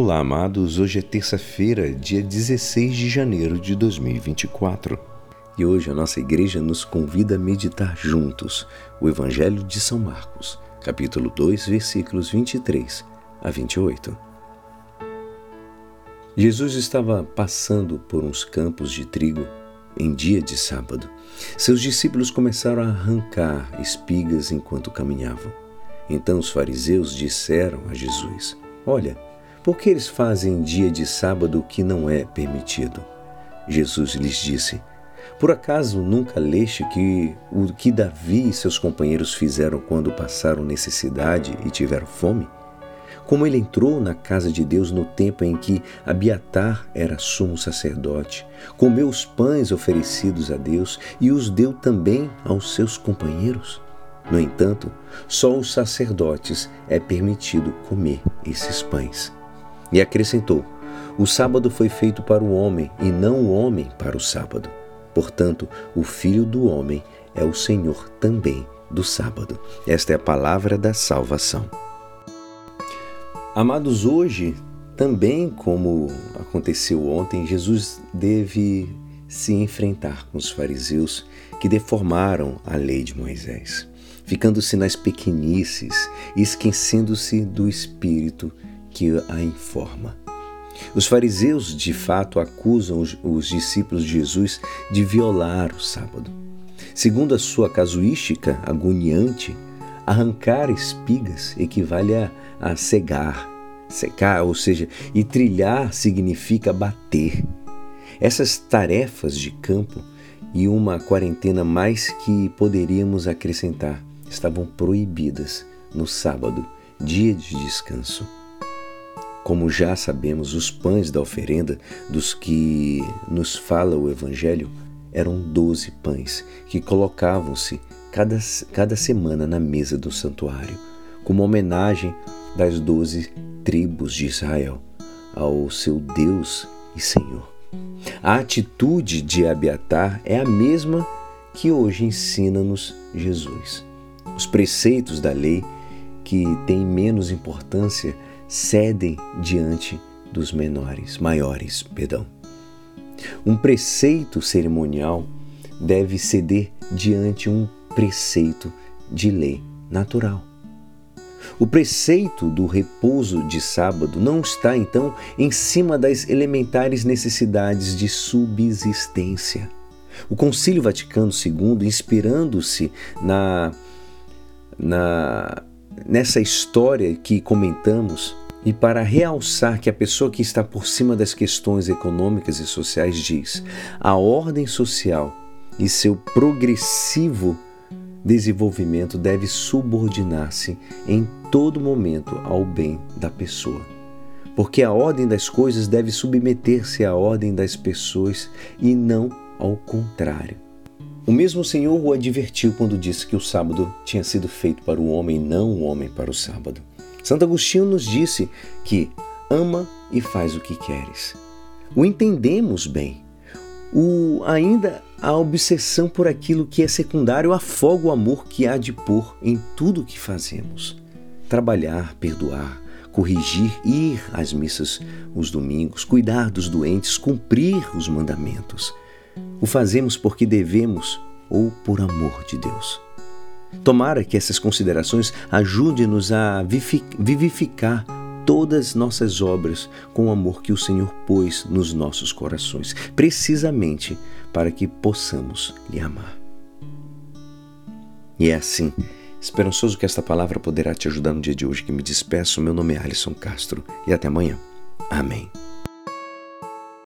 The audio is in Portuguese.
Olá, amados. Hoje é terça-feira, dia 16 de janeiro de 2024. E hoje a nossa igreja nos convida a meditar juntos o Evangelho de São Marcos, capítulo 2, versículos 23 a 28. Jesus estava passando por uns campos de trigo em dia de sábado. Seus discípulos começaram a arrancar espigas enquanto caminhavam. Então os fariseus disseram a Jesus: Olha, por que eles fazem dia de sábado o que não é permitido? Jesus lhes disse: Por acaso nunca leste que o que Davi e seus companheiros fizeram quando passaram necessidade e tiveram fome? Como ele entrou na casa de Deus no tempo em que Abiatar era sumo sacerdote, comeu os pães oferecidos a Deus e os deu também aos seus companheiros? No entanto, só os sacerdotes é permitido comer esses pães. E acrescentou: O sábado foi feito para o homem e não o homem para o sábado. Portanto, o filho do homem é o Senhor também do sábado. Esta é a palavra da salvação. Amados, hoje, também como aconteceu ontem, Jesus deve se enfrentar com os fariseus que deformaram a lei de Moisés, ficando-se nas pequenices esquecendo-se do Espírito que a informa. Os fariseus, de fato, acusam os, os, discípulos de Jesus de violar o sábado. Segundo a sua casuística agoniante, arrancar espigas equivale a, a cegar, secar, ou seja, e trilhar significa bater. Essas tarefas de campo e uma quarentena mais que poderíamos acrescentar estavam proibidas no sábado, dia de descanso. Como já sabemos, os pães da oferenda dos que nos fala o Evangelho eram doze pães que colocavam-se cada, cada semana na mesa do santuário, como homenagem das doze tribos de Israel ao seu Deus e Senhor. A atitude de Abiatar é a mesma que hoje ensina-nos Jesus. Os preceitos da lei, que têm menos importância, cedem diante dos menores, maiores, perdão. Um preceito cerimonial deve ceder diante um preceito de lei natural. O preceito do repouso de sábado não está, então, em cima das elementares necessidades de subsistência. O Concílio Vaticano II, inspirando-se na, na nessa história que comentamos e para realçar que a pessoa que está por cima das questões econômicas e sociais diz: a ordem social e seu progressivo desenvolvimento deve subordinar-se em todo momento ao bem da pessoa. Porque a ordem das coisas deve submeter-se à ordem das pessoas e não ao contrário. O mesmo Senhor o advertiu quando disse que o sábado tinha sido feito para o homem não o homem para o sábado. Santo Agostinho nos disse que ama e faz o que queres. O entendemos bem. O ainda a obsessão por aquilo que é secundário afoga o amor que há de pôr em tudo o que fazemos. Trabalhar, perdoar, corrigir, ir às missas os domingos, cuidar dos doentes, cumprir os mandamentos. O fazemos porque devemos ou por amor de Deus. Tomara que essas considerações ajudem-nos a vivificar todas nossas obras com o amor que o Senhor pôs nos nossos corações, precisamente para que possamos lhe amar. E é assim, esperançoso que esta palavra poderá te ajudar no dia de hoje que me despeço. Meu nome é Alisson Castro e até amanhã. Amém.